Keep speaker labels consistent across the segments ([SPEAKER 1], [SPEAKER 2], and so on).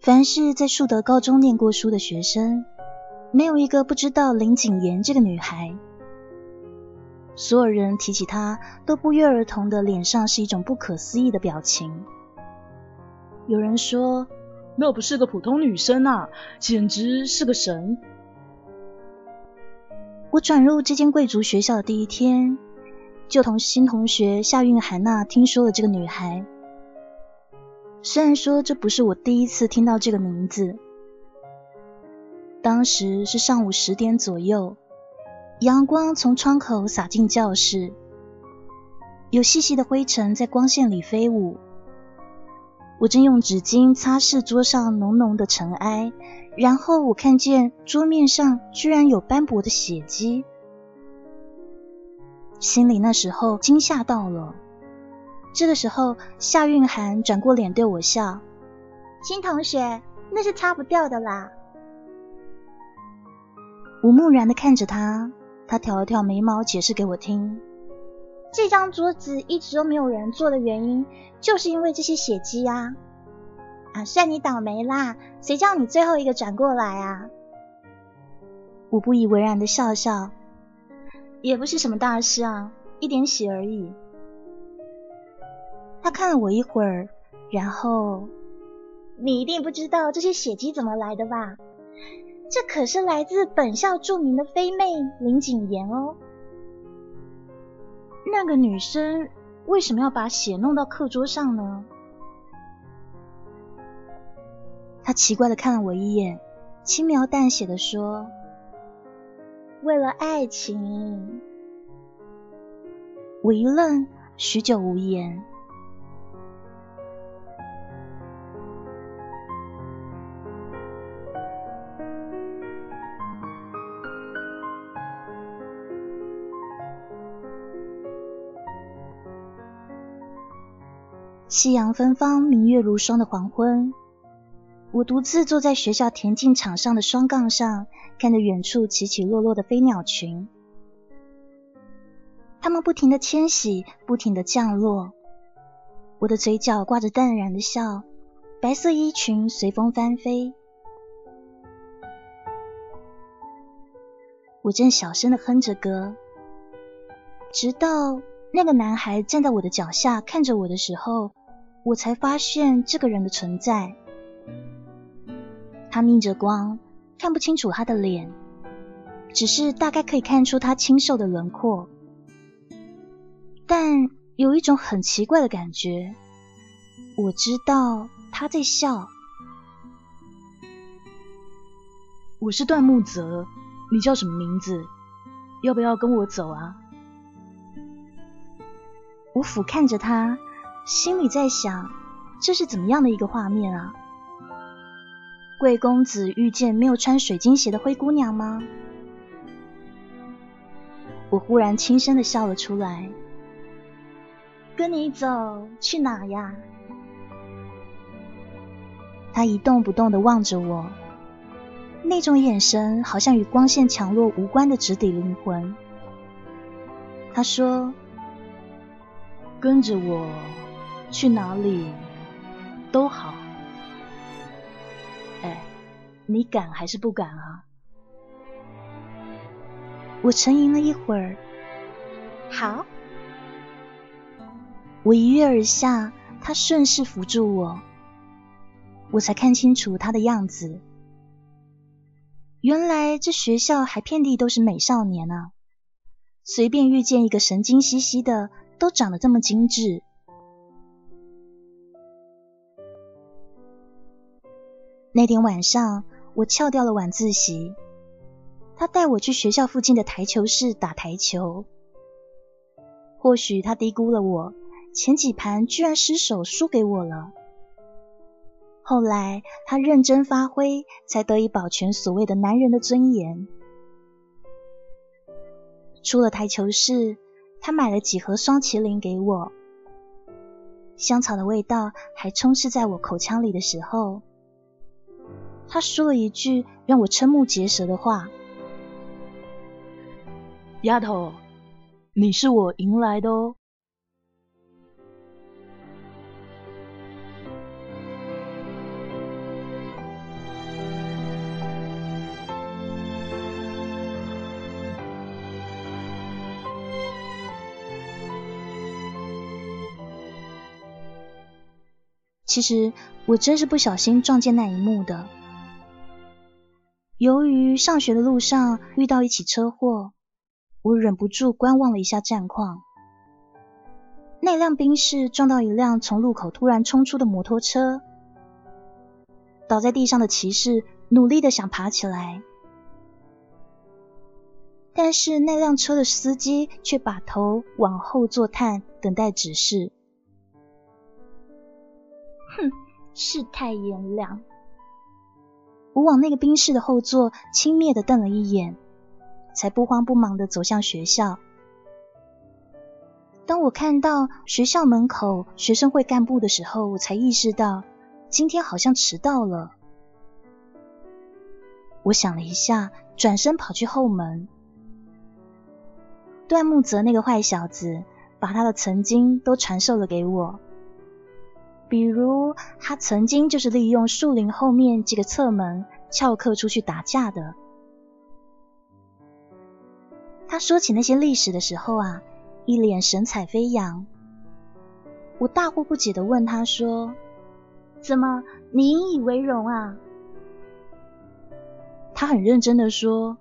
[SPEAKER 1] 凡是在树德高中念过书的学生，没有一个不知道林景言这个女孩。所有人提起她，都不约而同的脸上是一种不可思议的表情。有人说，
[SPEAKER 2] 那不是个普通女生啊，简直是个神。
[SPEAKER 1] 我转入这间贵族学校的第一天，就同新同学夏韵涵娜听说了这个女孩。虽然说这不是我第一次听到这个名字，当时是上午十点左右，阳光从窗口洒进教室，有细细的灰尘在光线里飞舞。我正用纸巾擦拭桌上浓浓的尘埃，然后我看见桌面上居然有斑驳的血迹，心里那时候惊吓到了。这个时候，夏韵涵转过脸对我笑：“
[SPEAKER 3] 新同学，那是擦不掉的啦。”
[SPEAKER 1] 我木然的看着他，他挑了挑眉毛，解释给我听：“
[SPEAKER 3] 这张桌子一直都没有人坐的原因，就是因为这些血迹啊！啊，算你倒霉啦！谁叫你最后一个转过来啊？”
[SPEAKER 1] 我不以为然的笑笑：“
[SPEAKER 3] 也不是什么大事啊，一点血而已。”
[SPEAKER 1] 他看了我一会儿，然后，
[SPEAKER 3] 你一定不知道这些血迹怎么来的吧？这可是来自本校著名的飞妹林景言哦。
[SPEAKER 1] 那个女生为什么要把血弄到课桌上呢？他奇怪的看了我一眼，轻描淡写的说：“
[SPEAKER 3] 为了爱情。”
[SPEAKER 1] 我一愣，许久无言。夕阳芬芳，明月如霜的黄昏，我独自坐在学校田径场上的双杠上，看着远处起起落落的飞鸟群，它们不停的迁徙，不停的降落。我的嘴角挂着淡然的笑，白色衣裙随风翻飞。我正小声的哼着歌，直到那个男孩站在我的脚下看着我的时候。我才发现这个人的存在。他逆着光，看不清楚他的脸，只是大概可以看出他清瘦的轮廓。但有一种很奇怪的感觉，我知道他在笑。
[SPEAKER 2] 我是段木泽，你叫什么名字？要不要跟我走啊？
[SPEAKER 1] 我俯瞰着他。心里在想，这是怎么样的一个画面啊？贵公子遇见没有穿水晶鞋的灰姑娘吗？我忽然轻声的笑了出来。
[SPEAKER 3] 跟你走去哪呀？
[SPEAKER 1] 他一动不动的望着我，那种眼神好像与光线强弱无关的直抵灵魂。他说：“
[SPEAKER 2] 跟着我。”去哪里都好，哎，你敢还是不敢啊？
[SPEAKER 1] 我沉吟了一会儿，
[SPEAKER 3] 好。
[SPEAKER 1] 我一跃而下，他顺势扶住我，我才看清楚他的样子。原来这学校还遍地都是美少年啊！随便遇见一个神经兮兮的，都长得这么精致。那天晚上，我翘掉了晚自习。他带我去学校附近的台球室打台球。或许他低估了我，前几盘居然失手输给我了。后来他认真发挥，才得以保全所谓的男人的尊严。出了台球室，他买了几盒双麒麟给我，香草的味道还充斥在我口腔里的时候，他说了一句让我瞠目结舌的话：“
[SPEAKER 2] 丫头，你是我迎来的哦。”
[SPEAKER 1] 其实我真是不小心撞见那一幕的。由于上学的路上遇到一起车祸，我忍不住观望了一下战况。那辆宾士撞到一辆从路口突然冲出的摩托车，倒在地上的骑士努力的想爬起来，但是那辆车的司机却把头往后坐探，等待指示。
[SPEAKER 3] 哼，世态炎凉。
[SPEAKER 1] 我往那个宾士的后座轻蔑的瞪了一眼，才不慌不忙的走向学校。当我看到学校门口学生会干部的时候，我才意识到今天好像迟到了。我想了一下，转身跑去后门。段木泽那个坏小子把他的曾经都传授了给我。比如，他曾经就是利用树林后面这个侧门翘课出去打架的。他说起那些历史的时候啊，一脸神采飞扬。我大惑不解的问他说：“
[SPEAKER 3] 怎么，你引以为荣啊？”
[SPEAKER 1] 他很认真的说：“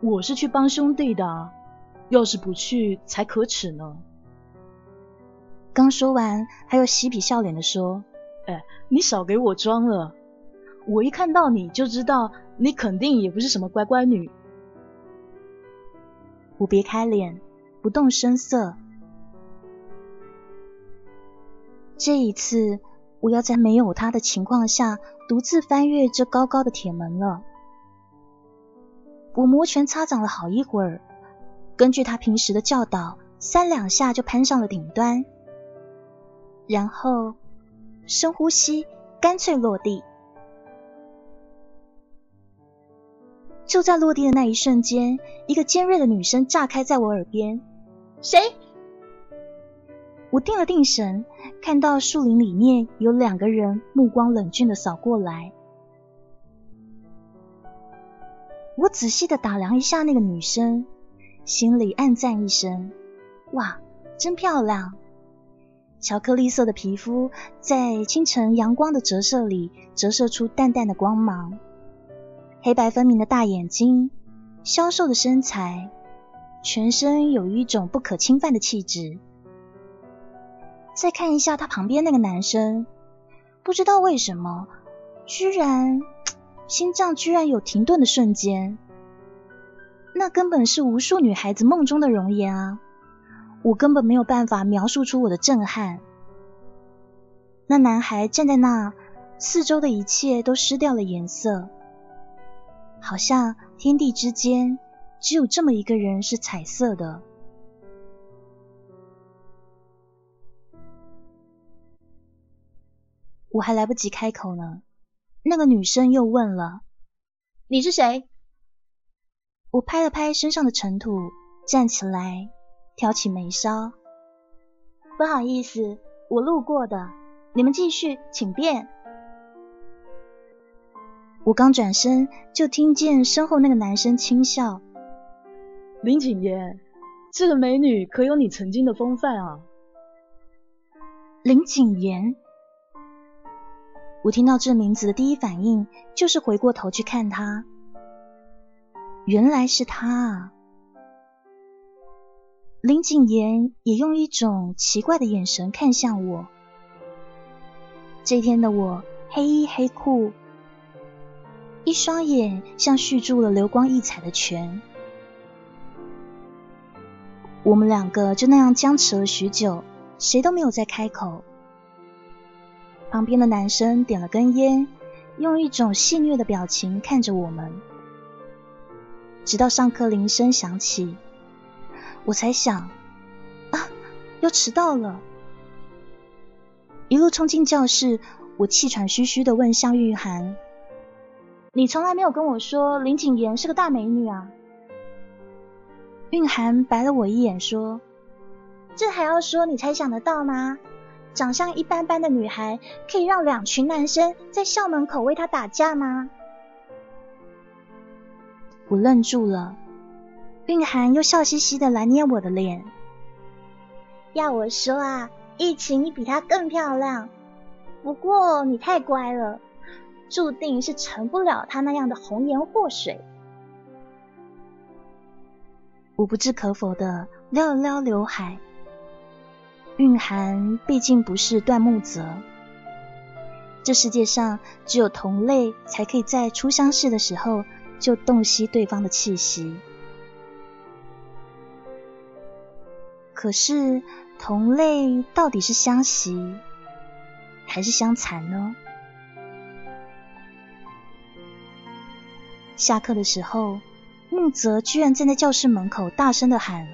[SPEAKER 2] 我是去帮兄弟的，要是不去才可耻呢。”
[SPEAKER 1] 刚说完，还有嬉皮笑脸的说：“
[SPEAKER 2] 哎，你少给我装了！我一看到你就知道，你肯定也不是什么乖乖女。”
[SPEAKER 1] 我别开脸，不动声色。这一次，我要在没有他的情况下，独自翻越这高高的铁门了。我摩拳擦掌了好一会儿，根据他平时的教导，三两下就攀上了顶端。然后深呼吸，干脆落地。就在落地的那一瞬间，一个尖锐的女声炸开在我耳边：“
[SPEAKER 3] 谁？”
[SPEAKER 1] 我定了定神，看到树林里面有两个人，目光冷峻的扫过来。我仔细的打量一下那个女生，心里暗赞一声：“哇，真漂亮！”巧克力色的皮肤在清晨阳光的折射里折射出淡淡的光芒，黑白分明的大眼睛，消瘦的身材，全身有一种不可侵犯的气质。再看一下他旁边那个男生，不知道为什么，居然心脏居然有停顿的瞬间，那根本是无数女孩子梦中的容颜啊！我根本没有办法描述出我的震撼。那男孩站在那，四周的一切都失掉了颜色，好像天地之间只有这么一个人是彩色的。我还来不及开口呢，那个女生又问了：“
[SPEAKER 3] 你是谁？”
[SPEAKER 1] 我拍了拍身上的尘土，站起来。挑起眉梢，
[SPEAKER 3] 不好意思，我路过的。你们继续，请便。
[SPEAKER 1] 我刚转身，就听见身后那个男生轻笑：“
[SPEAKER 2] 林景言，这个美女可有你曾经的风范啊？”
[SPEAKER 1] 林景言，我听到这名字的第一反应就是回过头去看他，原来是他啊！林景言也用一种奇怪的眼神看向我。这天的我黑衣黑裤，一双眼像蓄住了流光溢彩的泉。我们两个就那样僵持了许久，谁都没有再开口。旁边的男生点了根烟，用一种戏谑的表情看着我们，直到上课铃声响起，我才想，啊，要迟到了。一路冲进教室，我气喘吁吁的问向玉涵：“
[SPEAKER 2] 你从来没有跟我说林景言是个大美女啊？”
[SPEAKER 1] 韵涵白了我一眼，说：“
[SPEAKER 3] 这还要说你才想得到吗？长相一般般的女孩，可以让两群男生在校门口为她打架吗？”
[SPEAKER 1] 我愣住了，韵涵又笑嘻嘻的来捏我的脸。
[SPEAKER 3] 要我说啊，疫情你比她更漂亮，不过你太乖了，注定是成不了她那样的红颜祸水。
[SPEAKER 1] 我不置可否的撩了撩刘海。蕴涵毕竟不是段木泽，这世界上只有同类才可以在初相识的时候就洞悉对方的气息。可是同类到底是相袭还是相残呢？下课的时候。木泽居然站在教室门口，大声的喊：“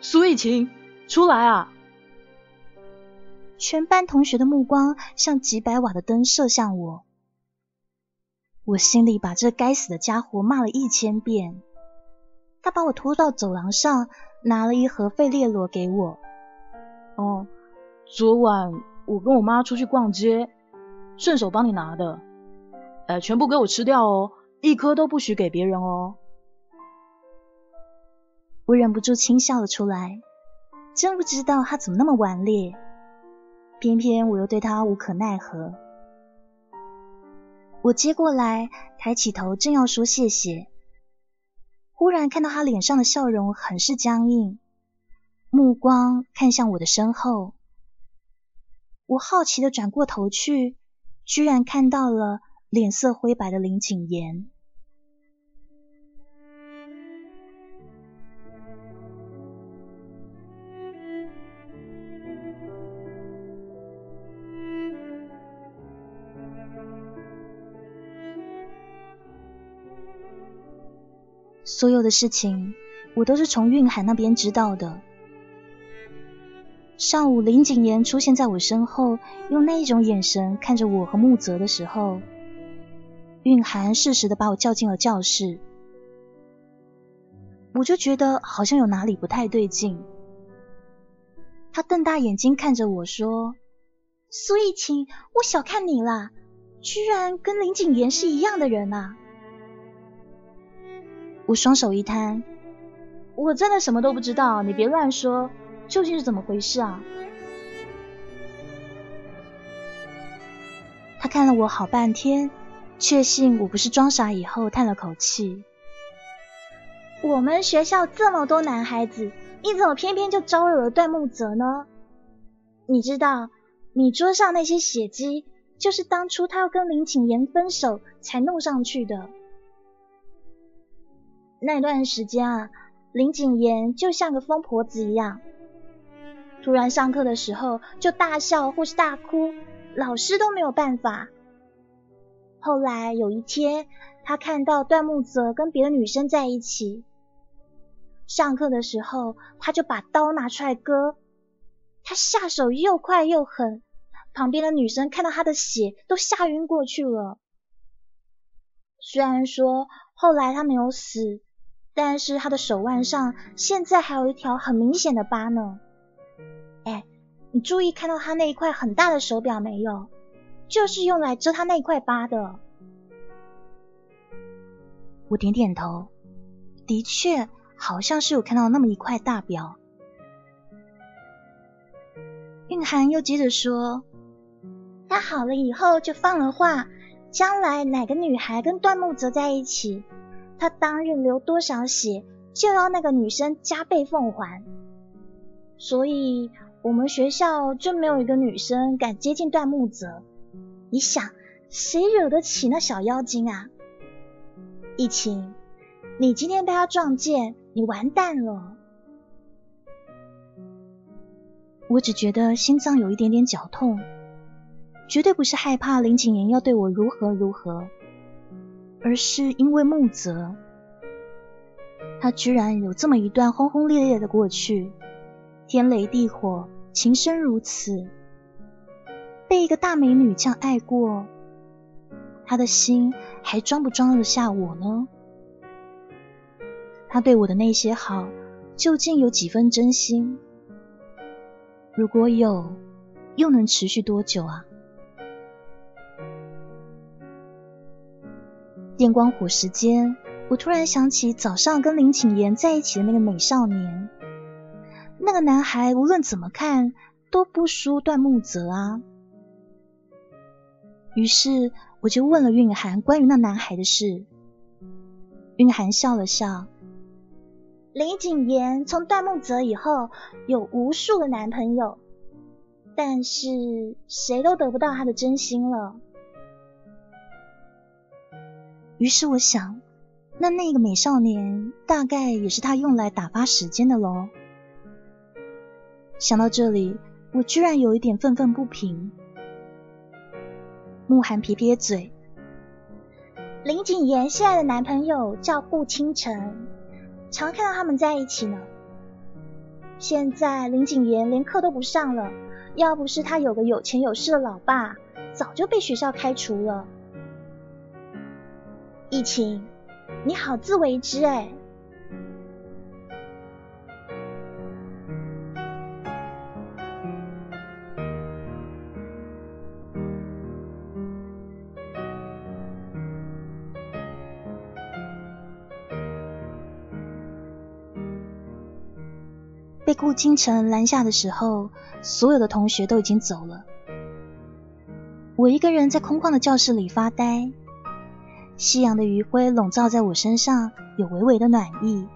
[SPEAKER 2] 苏逸晴，出来啊！”
[SPEAKER 1] 全班同学的目光像几百瓦的灯射向我，我心里把这该死的家伙骂了一千遍。他把我拖到走廊上，拿了一盒费列罗给我。
[SPEAKER 2] 哦，昨晚我跟我妈出去逛街，顺手帮你拿的。哎，全部给我吃掉哦！一颗都不许给别人哦！
[SPEAKER 1] 我忍不住轻笑了出来，真不知道他怎么那么顽劣，偏偏我又对他无可奈何。我接过来，抬起头，正要说谢谢，忽然看到他脸上的笑容很是僵硬，目光看向我的身后。我好奇的转过头去，居然看到了脸色灰白的林景言。所有的事情，我都是从韵涵那边知道的。上午林景言出现在我身后，用那一种眼神看着我和木泽的时候，韵涵适时的把我叫进了教室。我就觉得好像有哪里不太对劲。他瞪大眼睛看着我说：“
[SPEAKER 3] 苏逸晴，我小看你了，居然跟林景言是一样的人啊！”
[SPEAKER 1] 我双手一摊，
[SPEAKER 2] 我真的什么都不知道，你别乱说，究竟是怎么回事啊？
[SPEAKER 1] 他看了我好半天，确信我不是装傻以后，叹了口气。
[SPEAKER 3] 我们学校这么多男孩子，你怎么偏偏就招惹了段木泽呢？你知道，你桌上那些血迹，就是当初他要跟林景言分手才弄上去的。那段时间啊，林景言就像个疯婆子一样，突然上课的时候就大笑或是大哭，老师都没有办法。后来有一天，他看到段木泽跟别的女生在一起，上课的时候他就把刀拿出来割，他下手又快又狠，旁边的女生看到他的血都吓晕过去了。虽然说后来他没有死。但是他的手腕上现在还有一条很明显的疤呢。哎，你注意看到他那一块很大的手表没有？就是用来遮他那一块疤的。
[SPEAKER 1] 我点点头，的确好像是有看到那么一块大表。蕴涵又接着说：“
[SPEAKER 3] 他好了以后就放了话，将来哪个女孩跟段木泽在一起。”他当日流多少血，就要那个女生加倍奉还。所以，我们学校就没有一个女生敢接近段木泽。你想，谁惹得起那小妖精啊？一晴，你今天被他撞见，你完蛋了。
[SPEAKER 1] 我只觉得心脏有一点点绞痛。绝对不是害怕林景言要对我如何如何，而是因为木泽，他居然有这么一段轰轰烈烈的过去，天雷地火，情深如此，被一个大美女这样爱过，他的心还装不装得下我呢？他对我的那些好，究竟有几分真心？如果有，又能持续多久啊？电光火石间，我突然想起早上跟林景言在一起的那个美少年。那个男孩无论怎么看都不输段木泽啊。于是我就问了蕴涵关于那男孩的事。蕴涵笑了笑。
[SPEAKER 3] 林景言从段木泽以后有无数的男朋友，但是谁都得不到他的真心了。
[SPEAKER 1] 于是我想，那那个美少年大概也是他用来打发时间的喽。想到这里，我居然有一点愤愤不平。慕寒撇撇嘴，
[SPEAKER 3] 林景言现在的男朋友叫顾清晨，常看到他们在一起呢。现在林景言连课都不上了，要不是他有个有钱有势的老爸，早就被学校开除了。疫情，你好自为之哎。
[SPEAKER 1] 被顾京城拦下的时候，所有的同学都已经走了，我一个人在空旷的教室里发呆。夕阳的余晖笼罩在我身上，有微微的暖意。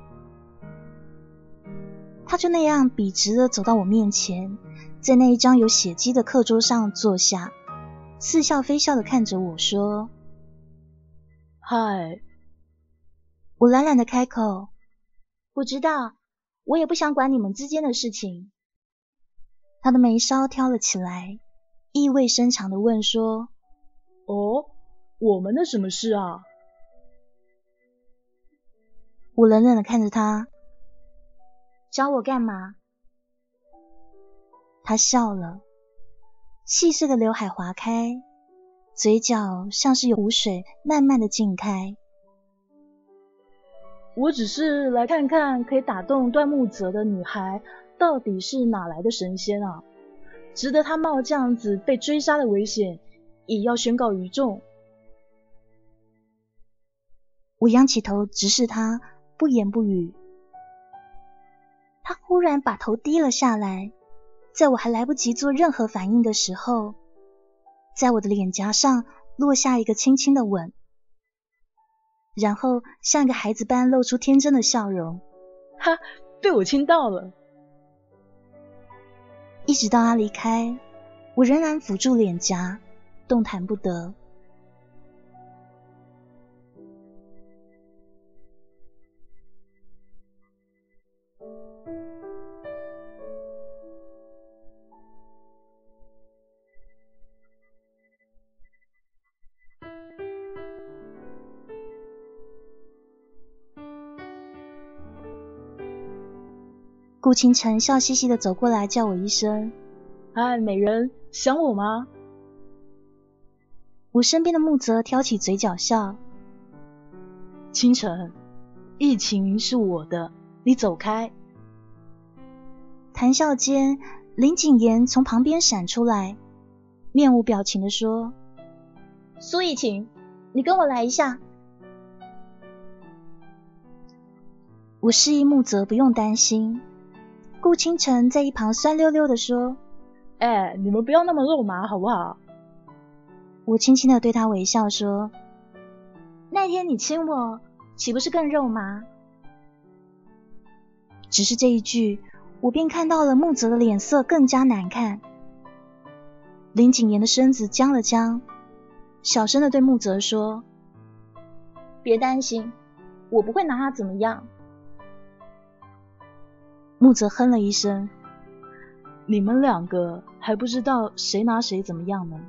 [SPEAKER 1] 他就那样笔直的走到我面前，在那一张有血迹的课桌上坐下，似笑非笑的看着我说：“
[SPEAKER 2] 嗨。”
[SPEAKER 1] 我懒懒的开口：“
[SPEAKER 3] 不知道，我也不想管你们之间的事情。”
[SPEAKER 1] 他的眉梢挑了起来，意味深长的问说：“
[SPEAKER 2] 哦？”我们的什么事啊？
[SPEAKER 1] 我冷冷的看着他，
[SPEAKER 3] 找我干嘛？
[SPEAKER 1] 他笑了，细碎的刘海划开，嘴角像是有湖水慢慢的浸开。
[SPEAKER 2] 我只是来看看可以打动段木泽的女孩到底是哪来的神仙啊，值得他冒这样子被追杀的危险，也要宣告于众。
[SPEAKER 1] 我仰起头直视他，不言不语。他忽然把头低了下来，在我还来不及做任何反应的时候，在我的脸颊上落下一个轻轻的吻，然后像一个孩子般露出天真的笑容。
[SPEAKER 2] 哈，被我亲到了。
[SPEAKER 1] 一直到他离开，我仍然抚住脸颊，动弹不得。顾清晨笑嘻嘻的走过来，叫我一声：“
[SPEAKER 2] 哎，美人，想我吗？”
[SPEAKER 1] 我身边的木泽挑起嘴角笑：“
[SPEAKER 2] 清晨，疫情是我的，你走开。”
[SPEAKER 1] 谈笑间，林景言从旁边闪出来，面无表情的说：“
[SPEAKER 3] 苏逸晴，你跟我来一下。”
[SPEAKER 1] 我示意木泽不用担心。顾清晨在一旁酸溜溜的说：“
[SPEAKER 2] 哎，你们不要那么肉麻好不好？”
[SPEAKER 1] 我轻轻的对他微笑说：“
[SPEAKER 3] 那天你亲我，岂不是更肉麻？”
[SPEAKER 1] 只是这一句，我便看到了木泽的脸色更加难看。林景言的身子僵了僵，小声的对木泽说：“
[SPEAKER 3] 别担心，我不会拿他怎么样。”
[SPEAKER 1] 木泽哼了一声：“
[SPEAKER 2] 你们两个还不知道谁拿谁怎么样呢？”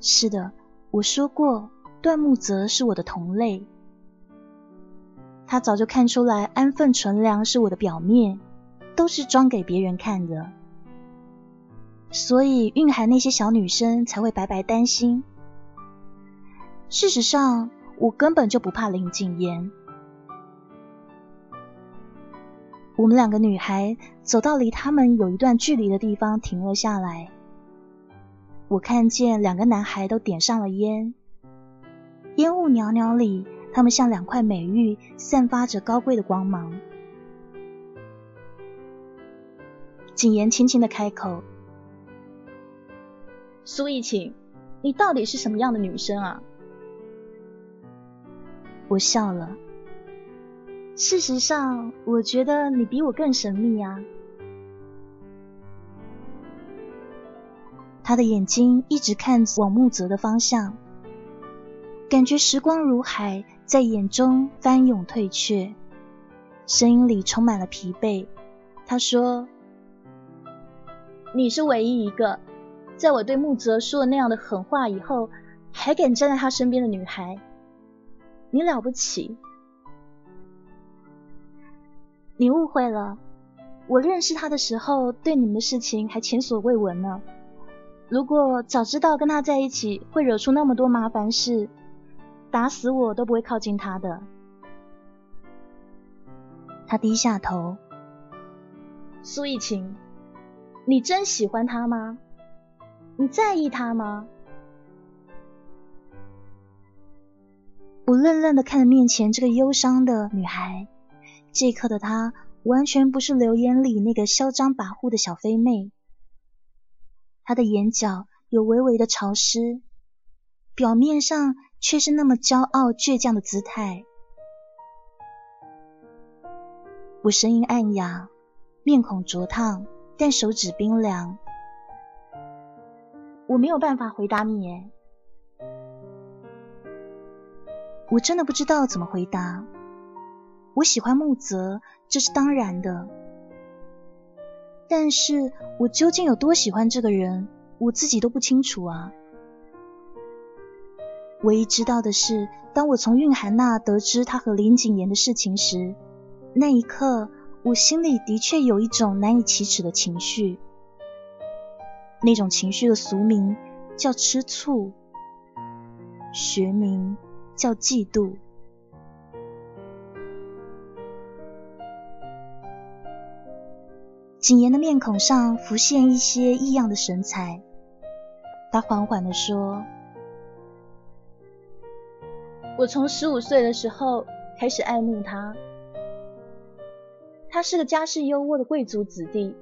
[SPEAKER 1] 是的，我说过，段木泽是我的同类。他早就看出来安分纯良是我的表面，都是装给别人看的。所以蕴含那些小女生才会白白担心。事实上，我根本就不怕林景言。我们两个女孩走到离他们有一段距离的地方，停了下来。我看见两个男孩都点上了烟，烟雾袅袅里，他们像两块美玉，散发着高贵的光芒。景言轻轻的开口。
[SPEAKER 2] 苏逸晴，你到底是什么样的女生啊？
[SPEAKER 1] 我笑了。事实上，我觉得你比我更神秘啊。他的眼睛一直看往木泽的方向，感觉时光如海，在眼中翻涌退却，声音里充满了疲惫。他说：“
[SPEAKER 2] 你是唯一一个。”在我对木泽说了那样的狠话以后，还敢站在他身边的女孩，你了不起。
[SPEAKER 1] 你误会了，我认识他的时候，对你们的事情还前所未闻呢。如果早知道跟他在一起会惹出那么多麻烦事，打死我都不会靠近他的。他低下头，
[SPEAKER 2] 苏逸晴，你真喜欢他吗？你在意他吗？
[SPEAKER 1] 我愣愣的看着面前这个忧伤的女孩，这一刻的她完全不是流言里那个嚣张跋扈的小飞妹。她的眼角有微微的潮湿，表面上却是那么骄傲倔强的姿态。我声音暗哑，面孔灼烫，但手指冰凉。我没有办法回答你，耶。我真的不知道怎么回答。我喜欢木泽，这是当然的。但是我究竟有多喜欢这个人，我自己都不清楚啊。唯一知道的是，当我从蕴涵那得知他和林景言的事情时，那一刻我心里的确有一种难以启齿的情绪。那种情绪的俗名叫吃醋，学名叫嫉妒。景言的面孔上浮现一些异样的神采，他缓缓的说：“
[SPEAKER 2] 我从十五岁的时候开始爱慕他，他是个家世优渥的贵族子弟。”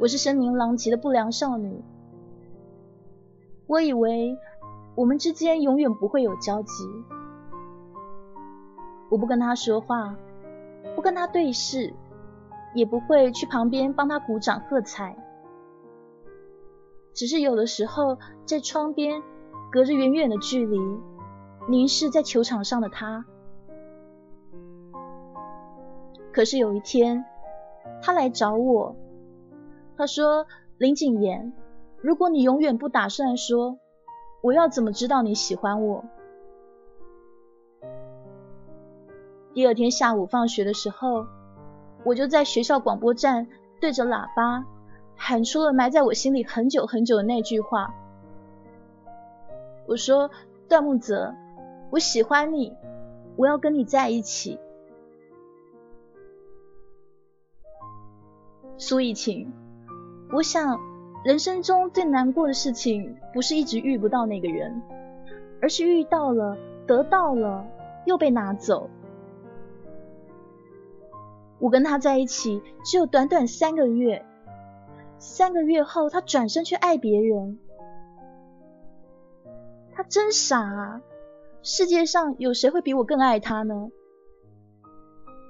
[SPEAKER 2] 我是声名狼藉的不良少女，我以为我们之间永远不会有交集。我不跟他说话，不跟他对视，也不会去旁边帮他鼓掌喝彩。只是有的时候在窗边，隔着远远的距离，凝视在球场上的他。可是有一天，他来找我。他说：“林景言，如果你永远不打算说，我要怎么知道你喜欢我？”第二天下午放学的时候，我就在学校广播站对着喇叭喊出了埋在我心里很久很久的那句话：“我说段木泽，我喜欢你，我要跟你在一起。”苏以晴。我想，人生中最难过的事情，不是一直遇不到那个人，而是遇到了，得到了，又被拿走。我跟他在一起只有短短三个月，三个月后，他转身去爱别人，他真傻啊！世界上有谁会比我更爱他呢？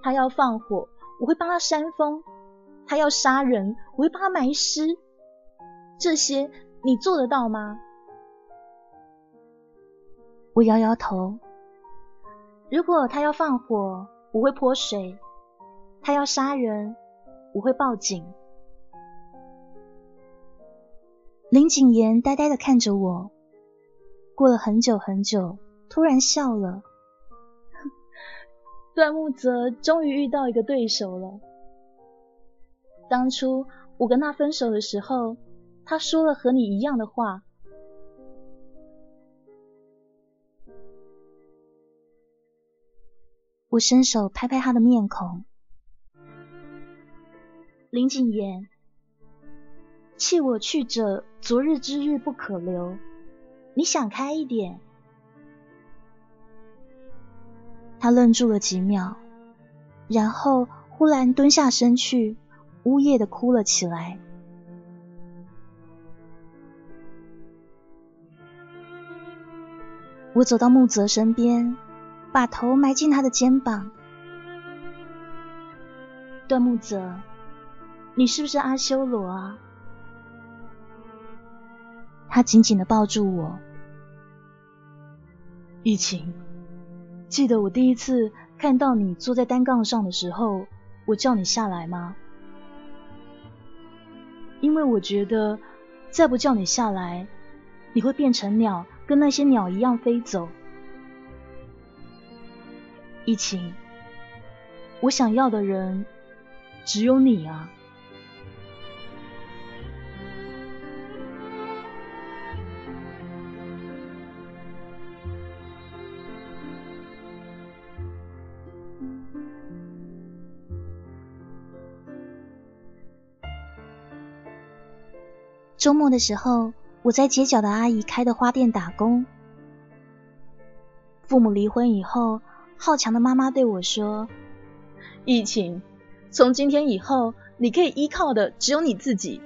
[SPEAKER 2] 他要放火，我会帮他扇风。他要杀人，我会帮他埋尸。这些你做得到吗？
[SPEAKER 1] 我摇摇头。如果他要放火，我会泼水；他要杀人，我会报警。林景言呆呆的看着我，过了很久很久，突然笑了。
[SPEAKER 2] 段木泽终于遇到一个对手了。当初我跟他分手的时候，他说了和你一样的话。
[SPEAKER 1] 我伸手拍拍他的面孔。林景言，弃我去者，昨日之日不可留。你想开一点。他愣住了几秒，然后忽然蹲下身去，呜咽的哭了起来。我走到木泽身边，把头埋进他的肩膀。段木泽。你是不是阿修罗啊？他紧紧的抱住我。
[SPEAKER 2] 疫情，记得我第一次看到你坐在单杠上的时候，我叫你下来吗？因为我觉得再不叫你下来，你会变成鸟，跟那些鸟一样飞走。疫情，我想要的人只有你啊。
[SPEAKER 1] 周末的时候，我在街角的阿姨开的花店打工。父母离婚以后，好强的妈妈对我说：“
[SPEAKER 2] 疫情，从今天以后，你可以依靠的只有你自己。”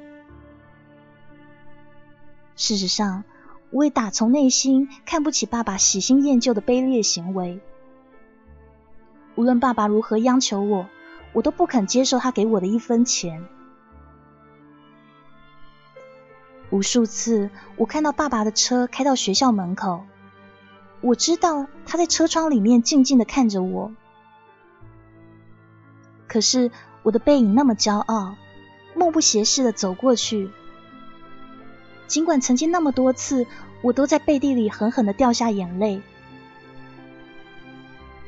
[SPEAKER 1] 事实上，我也打从内心看不起爸爸喜新厌旧的卑劣行为。无论爸爸如何央求我，我都不肯接受他给我的一分钱。无数次，我看到爸爸的车开到学校门口，我知道他在车窗里面静静的看着我。可是我的背影那么骄傲，目不斜视的走过去。尽管曾经那么多次，我都在背地里狠狠的掉下眼泪，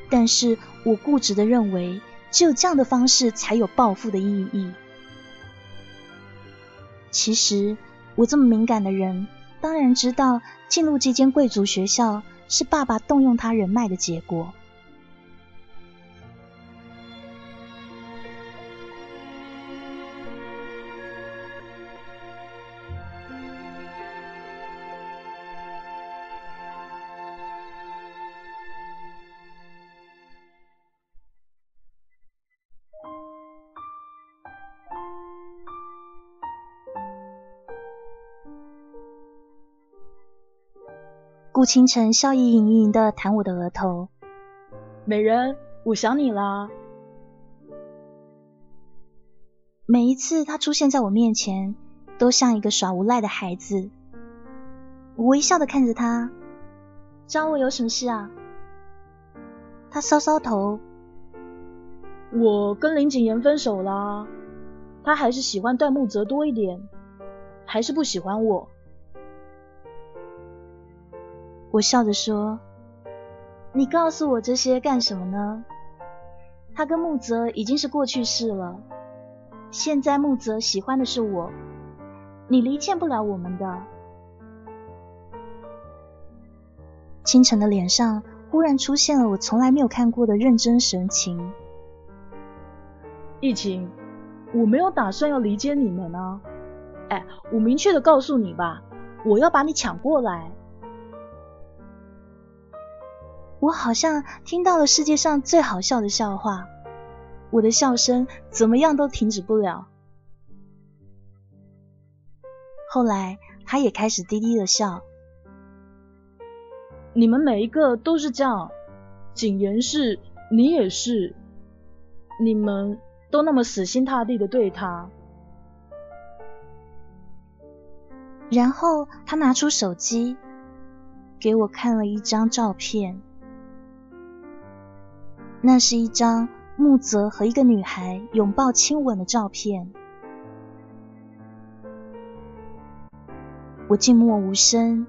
[SPEAKER 1] 但是我固执的认为，只有这样的方式才有报复的意义。其实。我这么敏感的人，当然知道进入这间贵族学校是爸爸动用他人脉的结果。顾倾城笑意盈盈的弹我的额头，
[SPEAKER 2] 美人，我想你啦。
[SPEAKER 1] 每一次他出现在我面前，都像一个耍无赖的孩子。我微笑的看着他，找我有什么事啊？他搔搔头，
[SPEAKER 2] 我跟林景言分手啦。他还是喜欢段木泽多一点，还是不喜欢我。
[SPEAKER 1] 我笑着说：“你告诉我这些干什么呢？他跟木泽已经是过去式了。现在木泽喜欢的是我，你离间不了我们的。”清晨的脸上忽然出现了我从来没有看过的认真神情。
[SPEAKER 2] 疫情，我没有打算要离间你们啊！哎，我明确的告诉你吧，我要把你抢过来。
[SPEAKER 1] 我好像听到了世界上最好笑的笑话，我的笑声怎么样都停止不了。后来他也开始低低的笑。
[SPEAKER 2] 你们每一个都是这样，景言是，你也是，你们都那么死心塌地的对他。
[SPEAKER 1] 然后他拿出手机，给我看了一张照片。那是一张木泽和一个女孩拥抱亲吻的照片。我静默无声，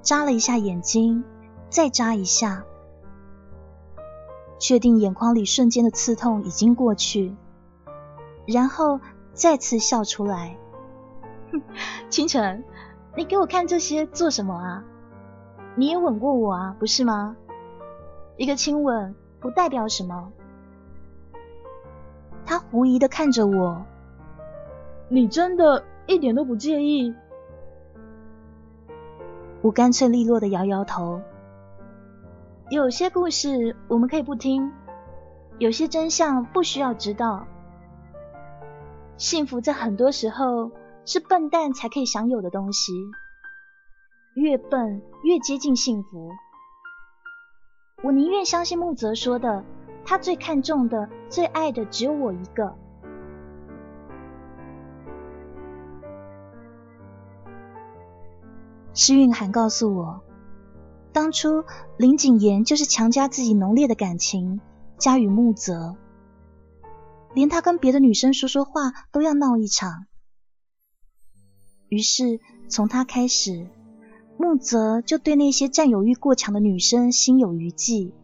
[SPEAKER 1] 眨了一下眼睛，再眨一下，确定眼眶里瞬间的刺痛已经过去，然后再次笑出来。
[SPEAKER 2] 清晨，你给我看这些做什么啊？你也吻过我啊，不是吗？一个亲吻不代表什么。
[SPEAKER 1] 他狐疑的看着我，
[SPEAKER 2] 你真的一点都不介意？
[SPEAKER 1] 我干脆利落的摇摇头。
[SPEAKER 2] 有些故事我们可以不听，有些真相不需要知道。幸福在很多时候是笨蛋才可以享有的东西，越笨越接近幸福。我宁愿相信木泽说的，他最看重的、最爱的只有我一个。
[SPEAKER 1] 诗韵涵告诉我，当初林景言就是强加自己浓烈的感情加与木泽，连他跟别的女生说说话都要闹一场。于是从他开始，木泽就对那些占有欲过强的女生心有余悸。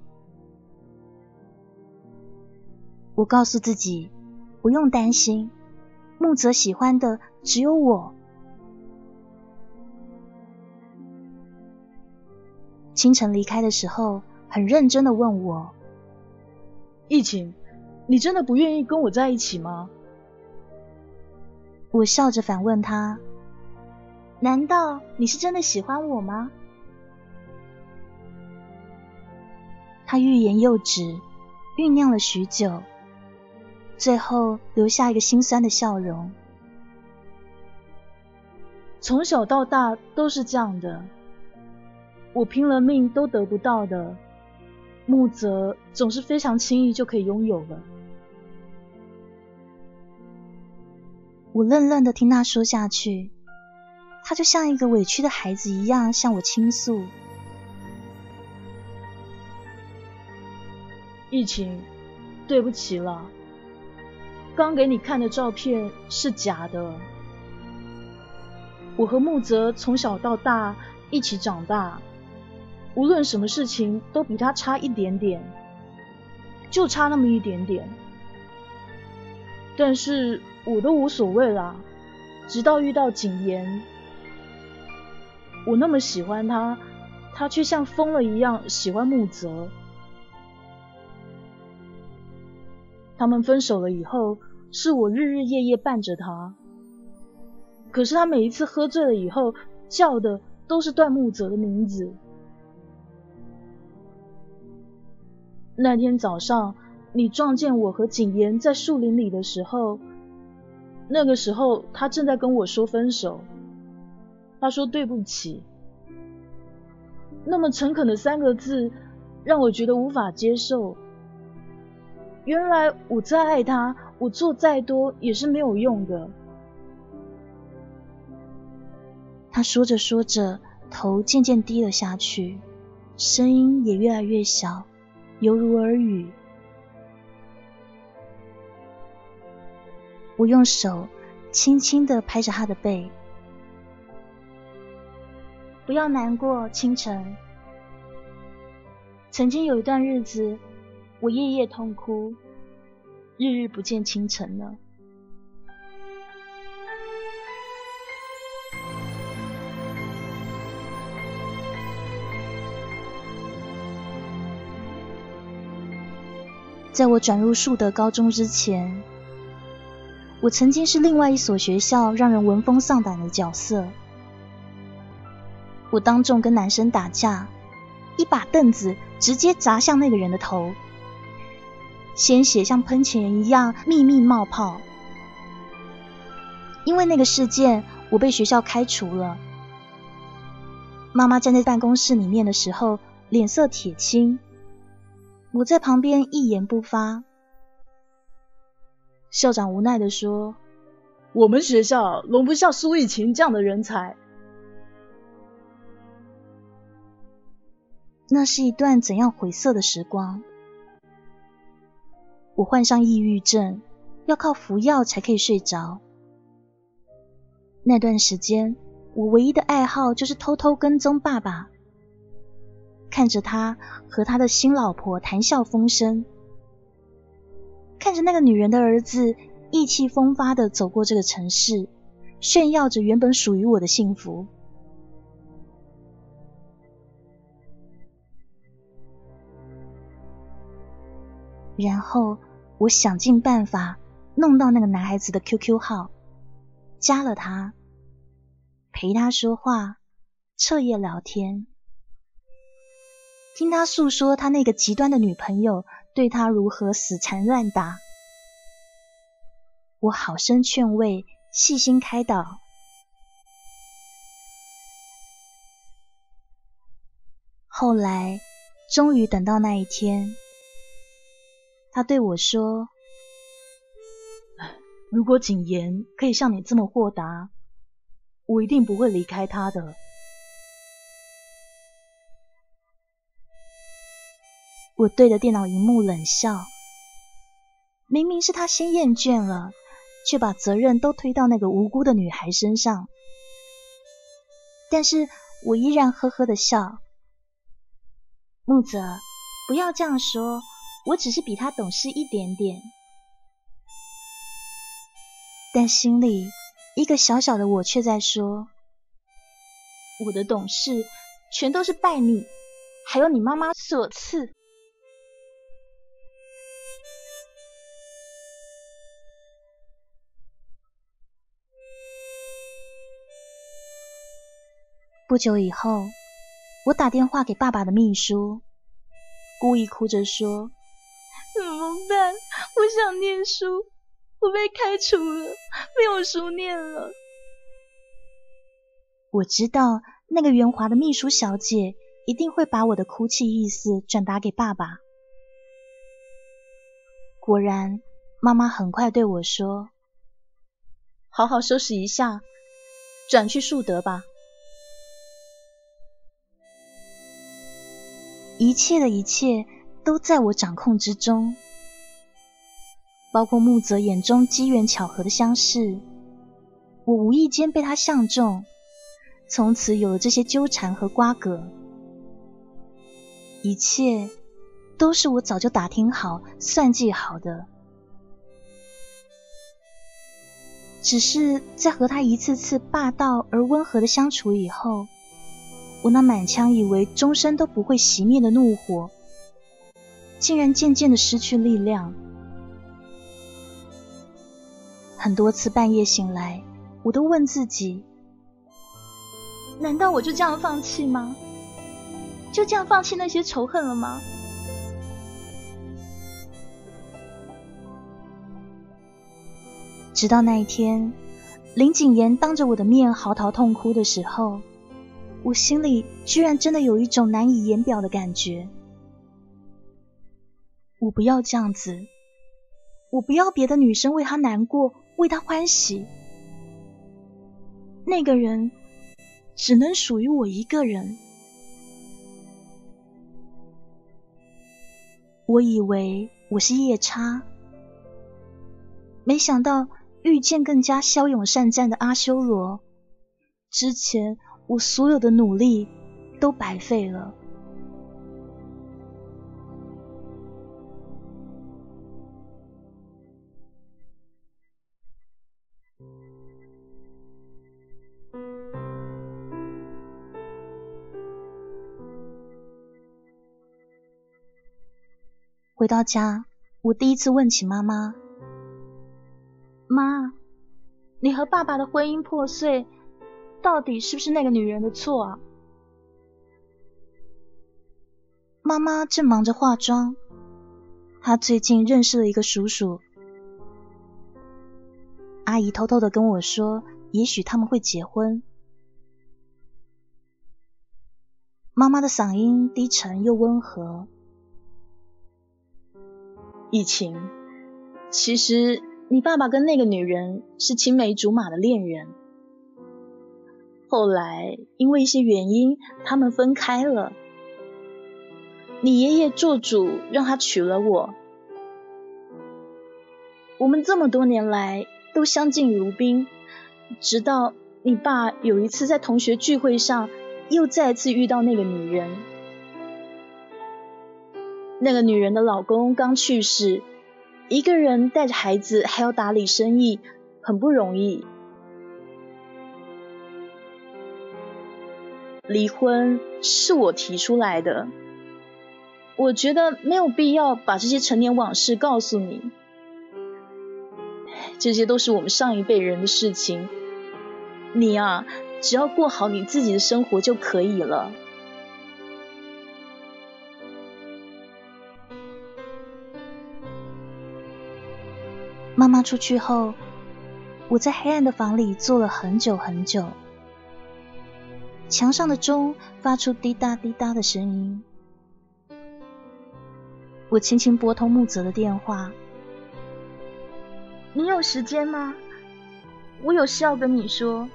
[SPEAKER 1] 我告诉自己，不用担心，木泽喜欢的只有我。清晨离开的时候，很认真的问我：“
[SPEAKER 2] 易晴，你真的不愿意跟我在一起吗？”
[SPEAKER 1] 我笑着反问他：“
[SPEAKER 2] 难道你是真的喜欢我吗？”
[SPEAKER 1] 他欲言又止，酝酿了许久，最后留下一个心酸的笑容。
[SPEAKER 2] 从小到大都是这样的。我拼了命都得不到的，木泽总是非常轻易就可以拥有了。
[SPEAKER 1] 我愣愣的听他说下去，他就像一个委屈的孩子一样向我倾诉。
[SPEAKER 2] 疫情，对不起了，刚给你看的照片是假的。我和木泽从小到大一起长大。无论什么事情都比他差一点点，就差那么一点点。但是我都无所谓啦，直到遇到景言，我那么喜欢他，他却像疯了一样喜欢木泽。他们分手了以后，是我日日夜夜伴着他。可是他每一次喝醉了以后，叫的都是段木泽的名字。那天早上，你撞见我和景言在树林里的时候，那个时候他正在跟我说分手。他说对不起，那么诚恳的三个字让我觉得无法接受。原来我再爱他，我做再多也是没有用的。
[SPEAKER 1] 他说着说着，头渐渐低了下去，声音也越来越小。犹如耳语。我用手轻轻的拍着他的背，
[SPEAKER 2] 不要难过，清晨。曾经有一段日子，我夜夜痛哭，日日不见清晨了。
[SPEAKER 1] 在我转入树德高中之前，我曾经是另外一所学校让人闻风丧胆的角色。我当众跟男生打架，一把凳子直接砸向那个人的头，鲜血像喷泉一样密密冒泡。因为那个事件，我被学校开除了。妈妈站在办公室里面的时候，脸色铁青。我在旁边一言不发。
[SPEAKER 2] 校长无奈的说：“我们学校容不下苏以晴这样的人才。”
[SPEAKER 1] 那是一段怎样晦涩的时光？我患上抑郁症，要靠服药才可以睡着。那段时间，我唯一的爱好就是偷偷跟踪爸爸，看着他和他的新老婆谈笑风生，看着那个女人的儿子意气风发的走过这个城市，炫耀着原本属于我的幸福。然后我想尽办法弄到那个男孩子的 QQ 号，加了他，陪他说话，彻夜聊天，听他诉说他那个极端的女朋友对他如何死缠烂打。我好生劝慰，细心开导。后来，终于等到那一天。他对我说：“如果景言可以像你这么豁达，我一定不会离开他的。”我对着电脑荧幕冷笑。明明是他先厌倦了，却把责任都推到那个无辜的女孩身上。但是我依然呵呵的笑。木泽，不要这样说。我只是比他懂事一点点，但心里一个小小的我却在说：我的懂事全都是拜你，还有你妈妈所赐。不久以后，我打电话给爸爸的秘书，故意哭着说。
[SPEAKER 2] 怎么办？我想念书，我被开除了，没有书念了。
[SPEAKER 1] 我知道那个圆滑的秘书小姐一定会把我的哭泣意思转达给爸爸。果然，妈妈很快对我说：“
[SPEAKER 2] 好好收拾一下，转去树德吧。”
[SPEAKER 1] 一切的一切。都在我掌控之中，包括木泽眼中机缘巧合的相识，我无意间被他相中，从此有了这些纠缠和瓜葛，一切都是我早就打听好、算计好的，只是在和他一次次霸道而温和的相处以后，我那满腔以为终身都不会熄灭的怒火。竟然渐渐的失去力量。很多次半夜醒来，我都问自己：
[SPEAKER 2] 难道我就这样放弃吗？就这样放弃那些仇恨了吗？
[SPEAKER 1] 直到那一天，林景言当着我的面嚎啕痛哭的时候，我心里居然真的有一种难以言表的感觉。我不要这样子，我不要别的女生为他难过，为他欢喜。那个人只能属于我一个人。我以为我是夜叉，没想到遇见更加骁勇善战的阿修罗。之前我所有的努力都白费了。回到家，我第一次问起妈妈：“
[SPEAKER 2] 妈，你和爸爸的婚姻破碎，到底是不是那个女人的错啊？”
[SPEAKER 1] 妈妈正忙着化妆，她最近认识了一个叔叔。阿姨偷偷的跟我说，也许他们会结婚。妈妈的嗓音低沉又温和。
[SPEAKER 2] 疫情，其实你爸爸跟那个女人是青梅竹马的恋人，后来因为一些原因，他们分开了。你爷爷做主让他娶了我，我们这么多年来都相敬如宾，直到你爸有一次在同学聚会上又再次遇到那个女人，那个女人的老公刚去世，一个人带着孩子还要打理生意，很不容易。离婚是我提出来的，我觉得没有必要把这些陈年往事告诉你，这些都是我们上一辈人的事情。你啊，只要过好你自己的生活就可以了。
[SPEAKER 1] 妈妈出去后，我在黑暗的房里坐了很久很久。墙上的钟发出滴答滴答的声音。我轻轻拨通木泽的电话：“
[SPEAKER 2] 你有时间吗？我有事要跟你说。”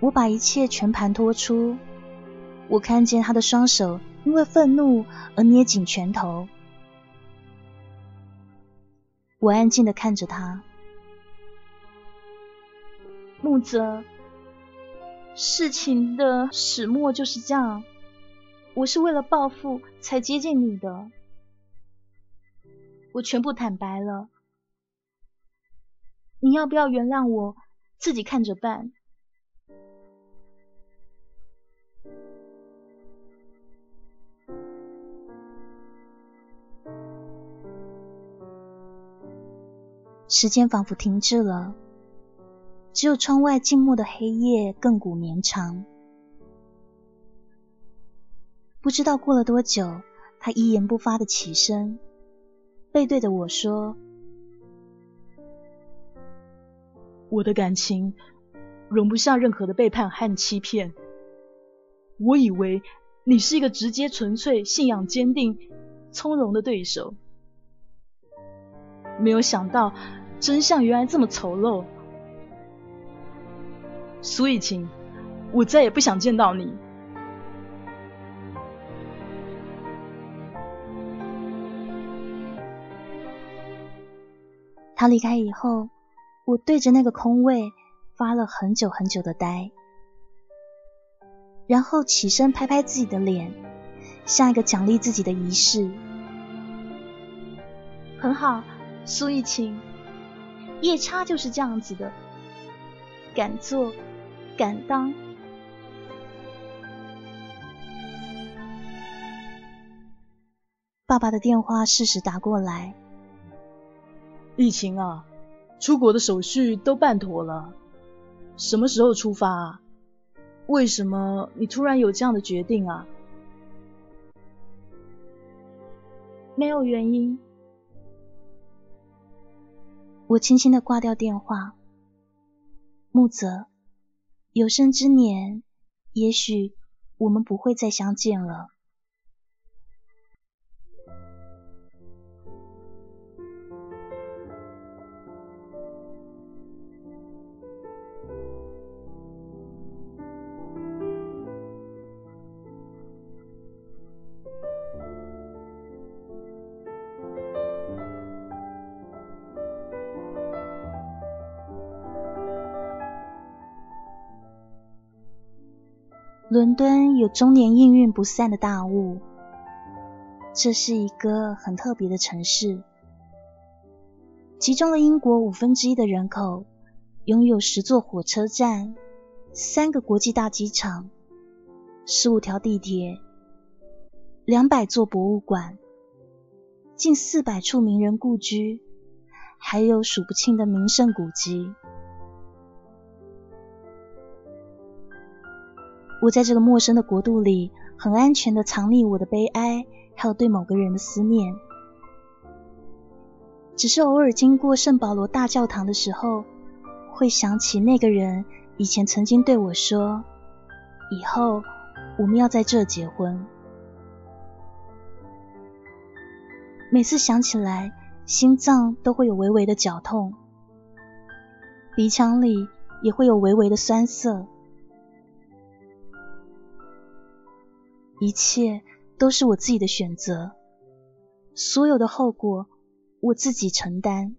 [SPEAKER 1] 我把一切全盘托出。我看见他的双手因为愤怒而捏紧拳头。我安静的看着他，
[SPEAKER 2] 木泽，事情的始末就是这样。我是为了报复才接近你的，我全部坦白了。你要不要原谅我？自己看着办。
[SPEAKER 1] 时间仿佛停滞了，只有窗外静默的黑夜亘古绵长。不知道过了多久，他一言不发的起身，背对着我说：“
[SPEAKER 4] 我的感情容不下任何的背叛和欺骗。我以为你是一个直接、纯粹、信仰坚定、从容的对手，没有想到。”真相原来这么丑陋，苏以晴，我再也不想见到你。
[SPEAKER 1] 他离开以后，我对着那个空位发了很久很久的呆，然后起身拍拍自己的脸，像一个奖励自己的仪式。
[SPEAKER 2] 很好，苏以晴。夜叉就是这样子的，敢做敢当。
[SPEAKER 1] 爸爸的电话适时打过来。
[SPEAKER 4] 疫情啊，出国的手续都办妥了，什么时候出发啊？为什么你突然有这样的决定啊？
[SPEAKER 2] 没有原因。
[SPEAKER 1] 我轻轻的挂掉电话。木泽，有生之年，也许我们不会再相见了。敦有终年应运不散的大雾，这是一个很特别的城市，集中了英国五分之一的人口，拥有十座火车站、三个国际大机场、十五条地铁、两百座博物馆、近四百处名人故居，还有数不清的名胜古迹。我在这个陌生的国度里，很安全的藏匿我的悲哀，还有对某个人的思念。只是偶尔经过圣保罗大教堂的时候，会想起那个人以前曾经对我说：“以后我们要在这结婚。”每次想起来，心脏都会有微微的绞痛，鼻腔里也会有微微的酸涩。一切都是我自己的选择，所有的后果我自己承担。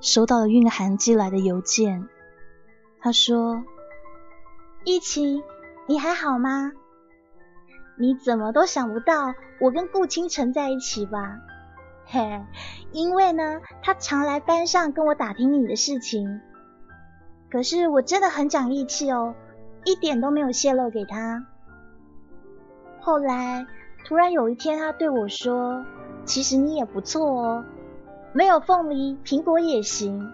[SPEAKER 1] 收到了蕴含寄来的邮件，他说：“
[SPEAKER 3] 一晴，你还好吗？你怎么都想不到我跟顾倾城在一起吧？嘿，因为呢，他常来班上跟我打听你的事情。可是我真的很讲义气哦，一点都没有泄露给他。后来突然有一天，他对我说：‘其实你也不错哦。’”没有凤梨，苹果也行。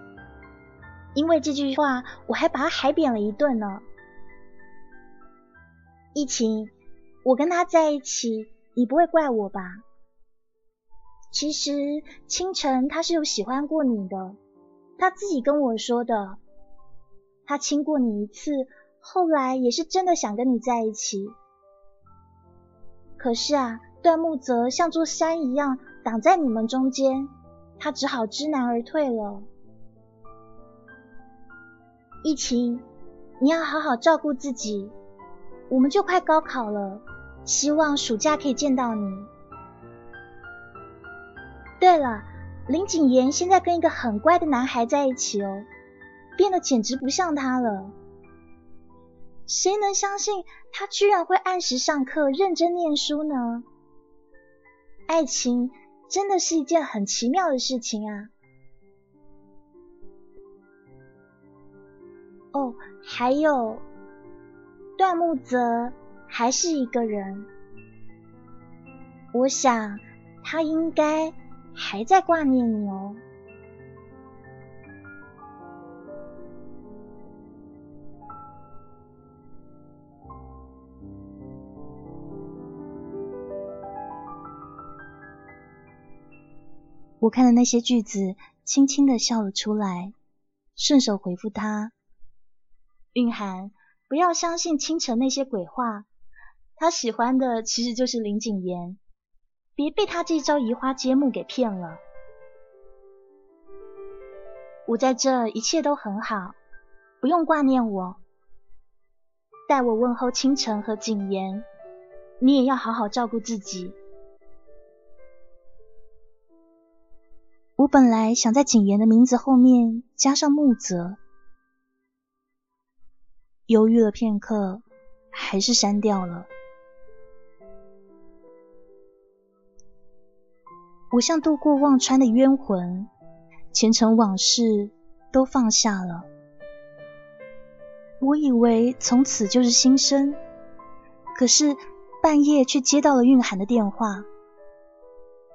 [SPEAKER 3] 因为这句话，我还把他海扁了一顿呢。疫情，我跟他在一起，你不会怪我吧？其实清晨他是有喜欢过你的，他自己跟我说的。他亲过你一次，后来也是真的想跟你在一起。可是啊，段木泽像座山一样挡在你们中间。他只好知难而退了。疫情，你要好好照顾自己。我们就快高考了，希望暑假可以见到你。对了，林景言现在跟一个很乖的男孩在一起哦，变得简直不像他了。谁能相信他居然会按时上课、认真念书呢？爱情。真的是一件很奇妙的事情啊！哦，还有段木泽还是一个人，我想他应该还在挂念你哦。
[SPEAKER 1] 我看了那些句子，轻轻的笑了出来，顺手回复他：“
[SPEAKER 4] 蕴涵，不要相信清晨那些鬼话，他喜欢的其实就是林景言，别被他这招移花接木给骗了。
[SPEAKER 1] 我在这一切都很好，不用挂念我。代我问候清晨和景言，你也要好好照顾自己。”我本来想在景言的名字后面加上木泽，犹豫了片刻，还是删掉了。我像渡过忘川的冤魂，前尘往事都放下了。我以为从此就是新生，可是半夜却接到了蕴涵的电话。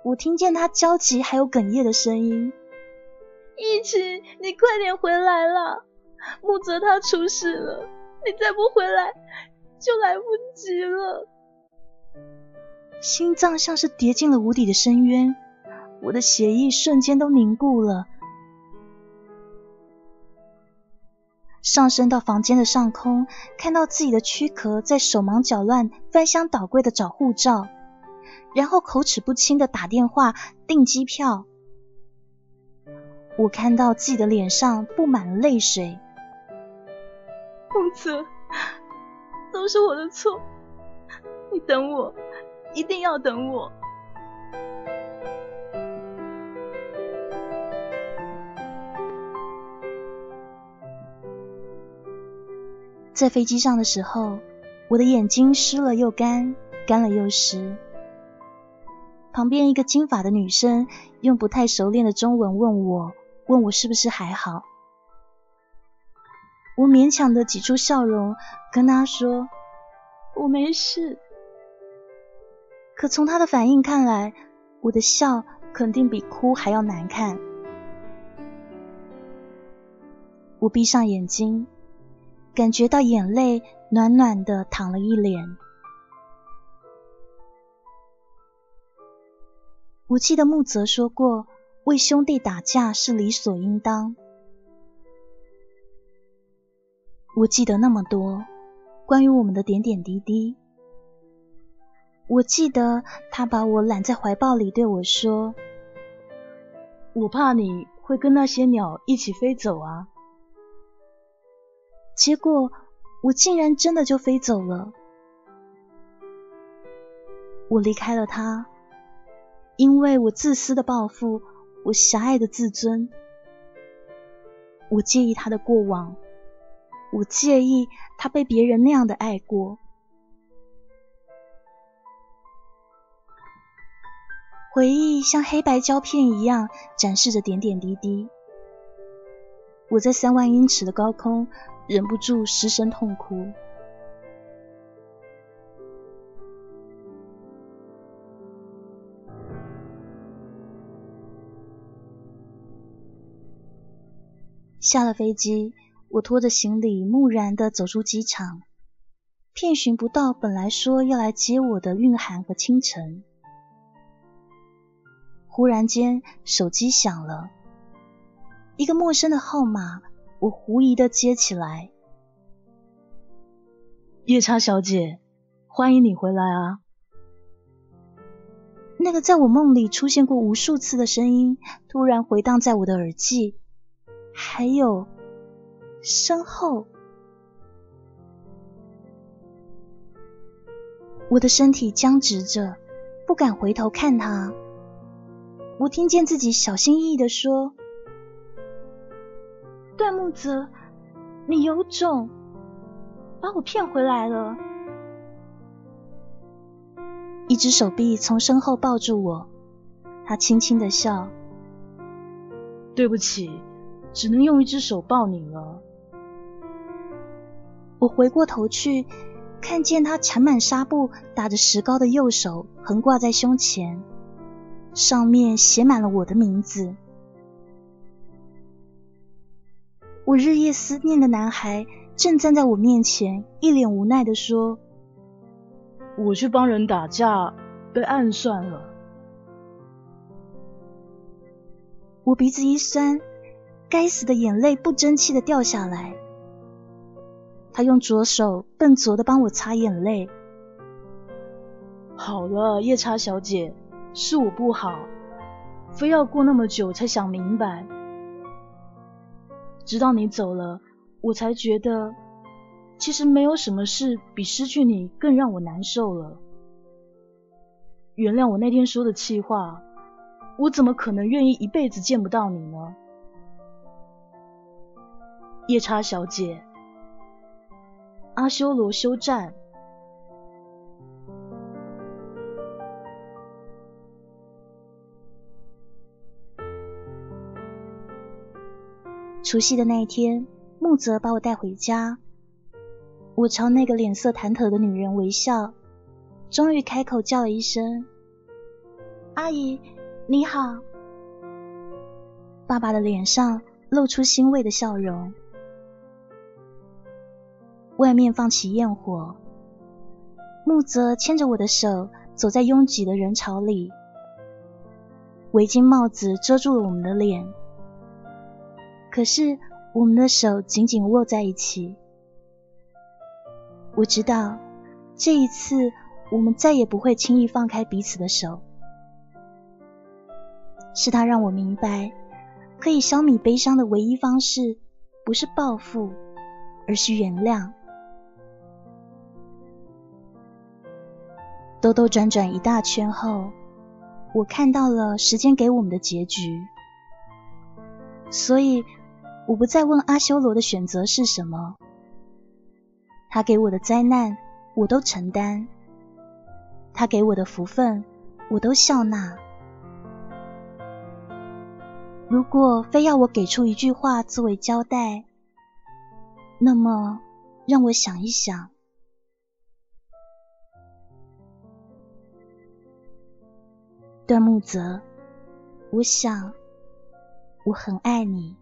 [SPEAKER 1] 我听见他焦急还有哽咽的声音：“
[SPEAKER 2] 一起，你快点回来啦！木泽他出事了，你再不回来就来不及了。”
[SPEAKER 1] 心脏像是跌进了无底的深渊，我的血液瞬间都凝固了。上升到房间的上空，看到自己的躯壳在手忙脚乱、翻箱倒柜的找护照。然后口齿不清的打电话订机票，我看到自己的脸上布满了泪水。
[SPEAKER 2] 木泽，都是我的错，你等我，一定要等我。
[SPEAKER 1] 在飞机上的时候，我的眼睛湿了又干，干了又湿。旁边一个金发的女生用不太熟练的中文问我：“问我是不是还好？”我勉强的挤出笑容，跟她说：“我没事。”可从她的反应看来，我的笑肯定比哭还要难看。我闭上眼睛，感觉到眼泪暖暖的淌了一脸。我记得木泽说过，为兄弟打架是理所应当。我记得那么多关于我们的点点滴滴。我记得他把我揽在怀抱里，对我说：“
[SPEAKER 4] 我怕你会跟那些鸟一起飞走啊。”
[SPEAKER 1] 结果我竟然真的就飞走了。我离开了他，因为我自私的抱负，我狭隘的自尊，我介意他的过往，我介意他被别人那样的爱过。回忆像黑白胶片一样展示着点点滴滴。我在三万英尺的高空忍不住失声痛哭。下了飞机，我拖着行李木然的走出机场，遍寻不到本来说要来接我的蕴含和清晨。忽然间，手机响了，一个陌生的号码，我狐疑的接起来。
[SPEAKER 2] 夜叉小姐，欢迎你回来啊！
[SPEAKER 1] 那个在我梦里出现过无数次的声音，突然回荡在我的耳际，还有身后，我的身体僵直着，不敢回头看他。我听见自己小心翼翼的说：“段木泽，你有种，把我骗回来了。”一只手臂从身后抱住我，他轻轻的笑：“
[SPEAKER 2] 对不起，只能用一只手抱你了。”
[SPEAKER 1] 我回过头去，看见他缠满纱布、打着石膏的右手横挂在胸前。上面写满了我的名字。我日夜思念的男孩正站在我面前，一脸无奈的说：“
[SPEAKER 2] 我去帮人打架，被暗算了。”
[SPEAKER 1] 我鼻子一酸，该死的眼泪不争气的掉下来。他用左手笨拙的帮我擦眼泪。
[SPEAKER 2] 好了，夜叉小姐。是我不好，非要过那么久才想明白。直到你走了，我才觉得，其实没有什么事比失去你更让我难受了。原谅我那天说的气话，我怎么可能愿意一辈子见不到你呢？夜叉小姐，阿修罗休战。
[SPEAKER 1] 除夕的那一天，木泽把我带回家。我朝那个脸色忐忑的女人微笑，终于开口叫了一声：“阿姨，你好。”爸爸的脸上露出欣慰的笑容。外面放起焰火，木泽牵着我的手走在拥挤的人潮里，围巾帽子遮住了我们的脸。可是我们的手紧紧握在一起。我知道这一次我们再也不会轻易放开彼此的手。是他让我明白，可以消弭悲伤的唯一方式，不是报复，而是原谅。兜兜转转一大圈后，我看到了时间给我们的结局。所以。我不再问阿修罗的选择是什么，他给我的灾难我都承担，他给我的福分我都笑纳。如果非要我给出一句话作为交代，那么让我想一想，段木泽，我想我很爱你。